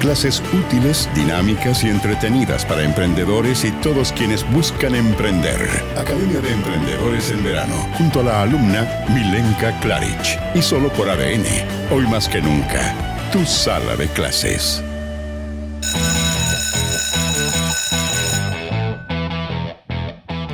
Clases útiles, dinámicas y entretenidas para emprendedores y todos quienes buscan emprender. Academia de Emprendedores en Verano, junto a la alumna Milenka Klaric. Y solo por ADN, hoy más que nunca, tu sala de clases.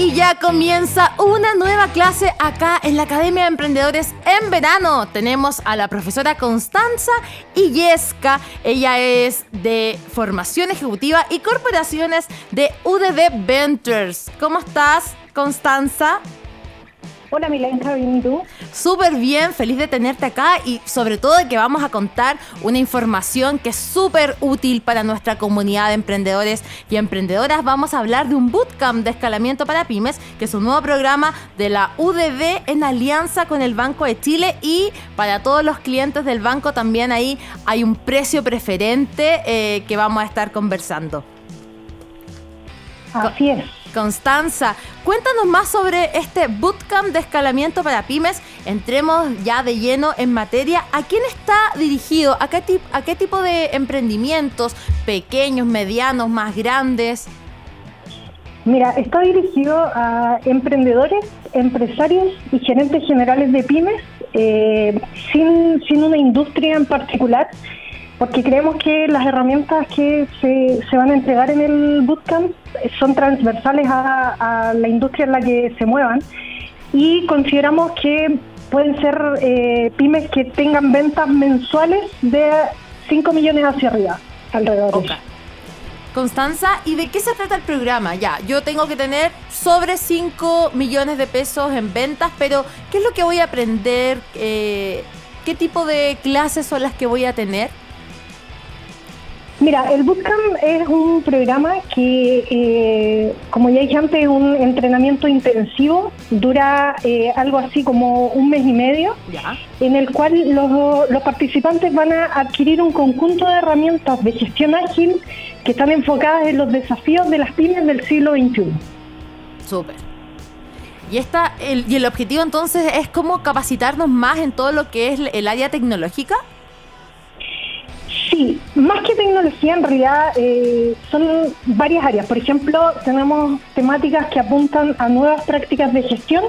Y ya comienza una nueva clase acá en la Academia de Emprendedores en verano. Tenemos a la profesora Constanza Illesca. Ella es de formación ejecutiva y corporaciones de UDD Ventures. ¿Cómo estás, Constanza? Hola Milenka, ¿bien y tú? Súper bien, feliz de tenerte acá y sobre todo de que vamos a contar una información que es súper útil para nuestra comunidad de emprendedores y emprendedoras. Vamos a hablar de un bootcamp de escalamiento para pymes, que es un nuevo programa de la UDB en alianza con el Banco de Chile y para todos los clientes del banco también ahí hay un precio preferente eh, que vamos a estar conversando. Así es. Constanza, cuéntanos más sobre este bootcamp de escalamiento para pymes. Entremos ya de lleno en materia. ¿A quién está dirigido? ¿A qué, a qué tipo de emprendimientos? ¿Pequeños, medianos, más grandes? Mira, está dirigido a emprendedores, empresarios y gerentes generales de pymes eh, sin, sin una industria en particular porque creemos que las herramientas que se, se, van a entregar en el bootcamp son transversales a, la industria en la que se muevan y consideramos que pueden ser eh, pymes que tengan ventas mensuales de 5 millones hacia arriba, alrededor de Constanza, ¿y de qué se trata el programa? Ya, yo tengo que tener sobre 5 millones de pesos en ventas, pero ¿qué es lo que voy a aprender? Eh, ¿Qué tipo de clases son las que voy a tener? Mira, el Bootcamp es un programa que, eh, como ya dije antes, es un entrenamiento intensivo, dura eh, algo así como un mes y medio, en el cual los, participantes van a adquirir un conjunto de herramientas de gestión ágil que están enfocadas en los desafíos de las pymes del siglo XXI. Súper. Y, esta, el, y el objetivo entonces es como capacitarnos más en todo lo que es el área tecnológica. Más que tecnología, en realidad eh, son varias áreas. Por ejemplo, tenemos temáticas que apuntan a nuevas prácticas de gestión,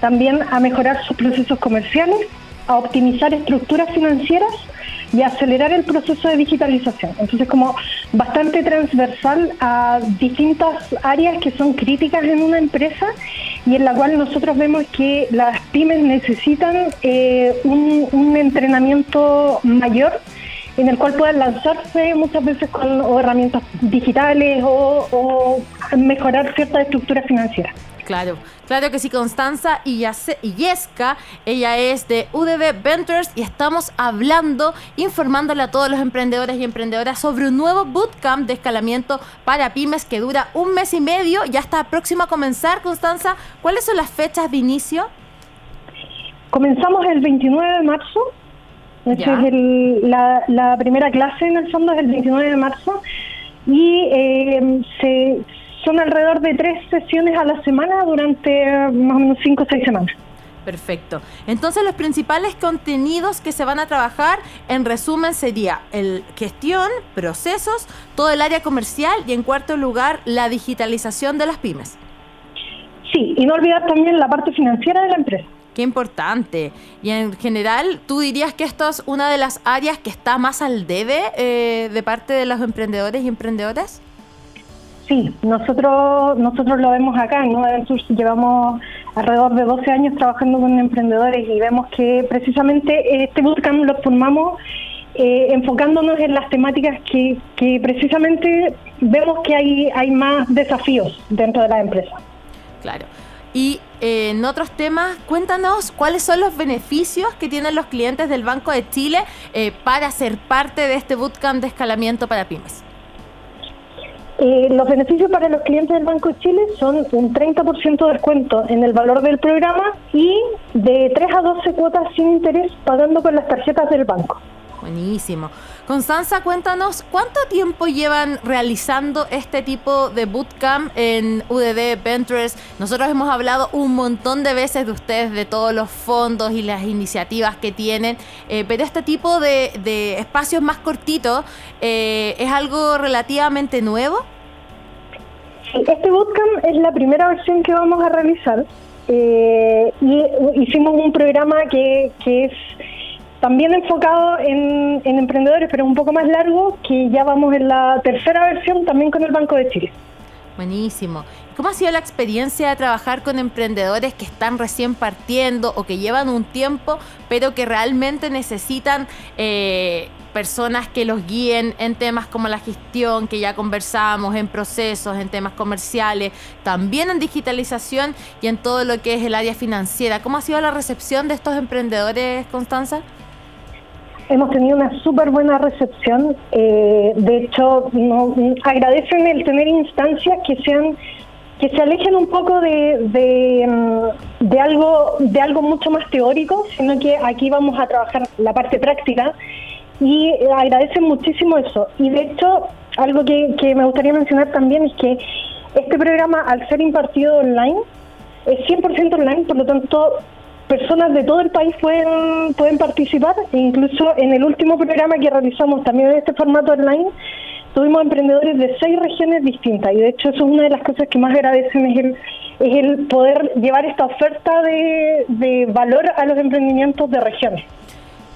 también a mejorar sus procesos comerciales, a optimizar estructuras financieras y acelerar el proceso de digitalización. Entonces, como bastante transversal a distintas áreas que son críticas en una empresa y en la cual nosotros vemos que las pymes necesitan eh, un entrenamiento mayor en el cual puedan lanzarse muchas veces con herramientas digitales o, mejorar ciertas estructuras financieras. Claro, claro que sí, Constanza y Yesca, ella es de UDB Ventures y estamos hablando, informándole a todos los emprendedores y emprendedoras sobre un nuevo bootcamp de escalamiento para pymes que dura un mes y medio, ya está próximo a comenzar, Constanza. ¿Cuáles son las fechas de inicio? Comenzamos el 29 de marzo esa es la, primera clase en el fondo es el 29 de marzo y eh, se, son alrededor de tres sesiones a la semana durante más o menos cinco o seis semanas. Perfecto. Entonces los principales contenidos que se van a trabajar, en resumen, sería el gestión, procesos, todo el área comercial y en cuarto lugar la digitalización de las pymes. Sí, y no olvidar también la parte financiera de la empresa. Qué importante. Y en general, ¿tú dirías que esto es una de las áreas que está más al debe eh, de parte de los emprendedores y emprendedoras? Sí, nosotros nosotros lo vemos acá, ¿no? llevamos alrededor de 12 años trabajando con emprendedores y vemos que precisamente este bootcamp lo formamos eh, enfocándonos en las temáticas que, que precisamente vemos que hay, hay más desafíos dentro de la empresa. Claro. Y en otros temas, cuéntanos cuáles son los beneficios que tienen los clientes del Banco de Chile eh, para ser parte de este bootcamp de escalamiento para pymes. Eh, los beneficios para los clientes del Banco de Chile son un 30% de descuento en el valor del programa y de 3 a 12 cuotas sin interés pagando con las tarjetas del banco. Buenísimo. Constanza, cuéntanos, ¿cuánto tiempo llevan realizando este tipo de bootcamp en UDD Ventures? Nosotros hemos hablado un montón de veces de ustedes, de todos los fondos y las iniciativas que tienen, eh, pero este tipo de, espacios más cortitos eh, es algo relativamente nuevo. Este bootcamp es la primera versión que vamos a realizar eh, y hicimos un programa que, que es también enfocado en, emprendedores, pero un poco más largo, que ya vamos en la tercera versión también con el Banco de Chile. Buenísimo. ¿Cómo ha sido la experiencia de trabajar con emprendedores que están recién partiendo o que llevan un tiempo, pero que realmente necesitan eh, personas que los guíen en temas como la gestión, que ya conversamos, en procesos, en temas comerciales, también en digitalización y en todo lo que es el área financiera? ¿Cómo ha sido la recepción de estos emprendedores, Constanza? Hemos tenido una súper buena recepción. Eh, de hecho, no, agradecen el tener instancias que sean que se alejen un poco de, mm, de, algo de algo mucho más teórico, sino que aquí vamos a trabajar la parte práctica y agradecen muchísimo eso. Y de hecho, algo que me gustaría mencionar también es que este programa, al ser impartido online, es 100% online, por lo tanto, personas de todo el país pueden, pueden participar. E incluso en el último programa que realizamos también en este formato online, tuvimos emprendedores de seis regiones distintas. Y de hecho eso es una de las cosas que más agradecen es el, es el poder llevar esta oferta de, de valor a los emprendimientos de regiones.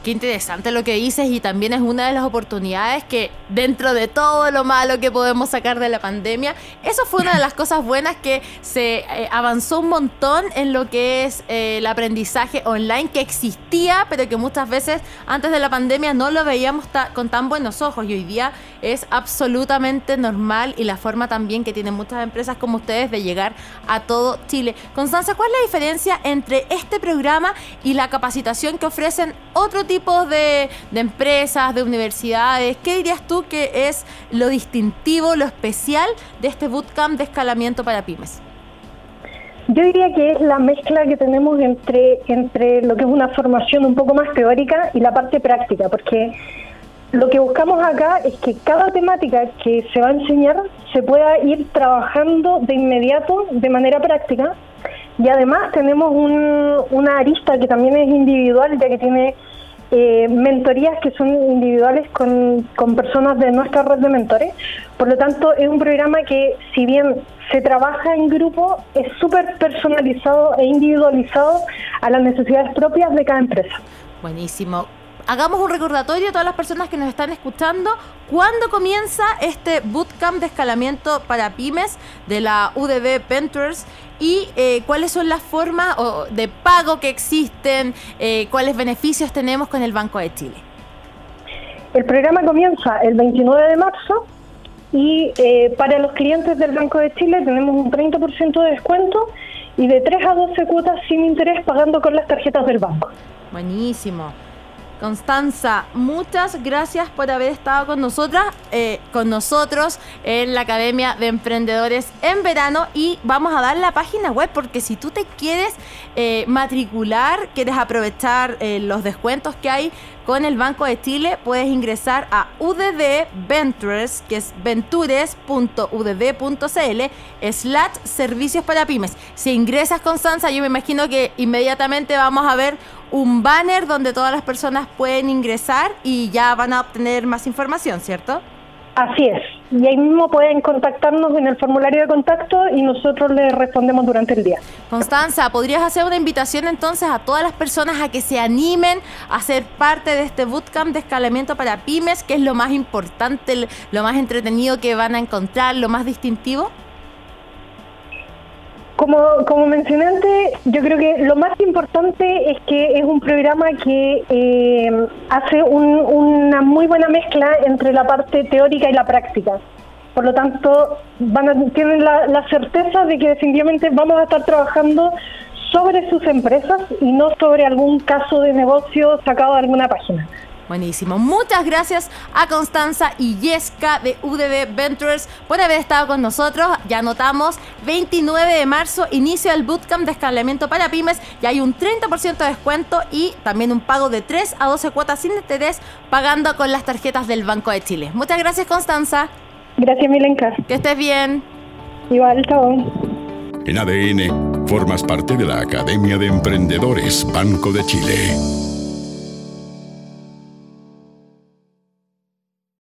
Qué interesante lo que dices y también es una de las oportunidades que dentro de todo lo malo que podemos sacar de la pandemia, eso fue una de las cosas buenas que se eh, avanzó un montón en lo que es eh, el aprendizaje online que existía, pero que muchas veces antes de la pandemia no lo veíamos con tan buenos ojos y hoy día es absolutamente normal y la forma también que tienen muchas empresas como ustedes de llegar a todo Chile. Constanza, ¿cuál es la diferencia entre este programa y la capacitación que ofrecen otro tipo tipos de, empresas, de universidades, ¿qué dirías tú que es lo distintivo, lo especial de este bootcamp de escalamiento para pymes? Yo diría que es la mezcla que tenemos entre, entre lo que es una formación un poco más teórica y la parte práctica, porque lo que buscamos acá es que cada temática que se va a enseñar se pueda ir trabajando de inmediato de manera práctica y además tenemos una arista que también es individual ya que tiene eh, mentorías que son individuales con, con personas de nuestra red de mentores. Por lo tanto, es un programa que, si bien se trabaja en grupo, es súper personalizado e individualizado a las necesidades propias de cada empresa. Buenísimo hagamos un recordatorio a todas las personas que nos están escuchando. ¿Cuándo comienza este bootcamp de escalamiento para pymes de la UDB Ventures? ¿Y eh, cuáles son las formas de pago que existen? Eh, ¿Cuáles beneficios tenemos con el Banco de Chile? El programa comienza el 29 de marzo y eh, para los clientes del Banco de Chile tenemos un 30% de descuento y de 3 a 12 cuotas sin interés pagando con las tarjetas del banco. Buenísimo. Constanza, muchas gracias por haber estado con nosotras, eh, con nosotros en la Academia de Emprendedores en verano y vamos a dar la página web porque si tú te quieres eh, matricular, quieres aprovechar eh, los descuentos que hay con el Banco de Chile, puedes ingresar a UDD Ventures, que es ventures.udb.cl slash servicios para pymes. Si ingresas Constanza, yo me imagino que inmediatamente vamos a ver un banner donde todas las personas pueden ingresar y ya van a obtener más información, ¿cierto? Así es. Y ahí mismo pueden contactarnos en el formulario de contacto y nosotros les respondemos durante el día. Constanza, ¿podrías hacer una invitación entonces a todas las personas a que se animen a ser parte de este bootcamp de escalamiento para pymes, que es lo más importante, lo más entretenido que van a encontrar, lo más distintivo? Como, como mencioné yo creo que lo más importante es que es un programa que eh, hace una muy buena mezcla entre la parte teórica y la práctica. Por lo tanto, van a, tienen la, la certeza de que definitivamente vamos a estar trabajando sobre sus empresas y no sobre algún caso de negocio sacado de alguna página. Buenísimo. Muchas gracias a Constanza y Yesca de UDB Ventures por haber estado con nosotros. Ya anotamos 29 de marzo, inicio del bootcamp de escalamiento para pymes y hay un 30% de descuento y también un pago de 3 a 12 cuotas sin interés pagando con las tarjetas del Banco de Chile. Muchas gracias Constanza. Gracias Milenka. Que estés bien. Igual, chao. En ADN, formas parte de la Academia de Emprendedores Banco de Chile.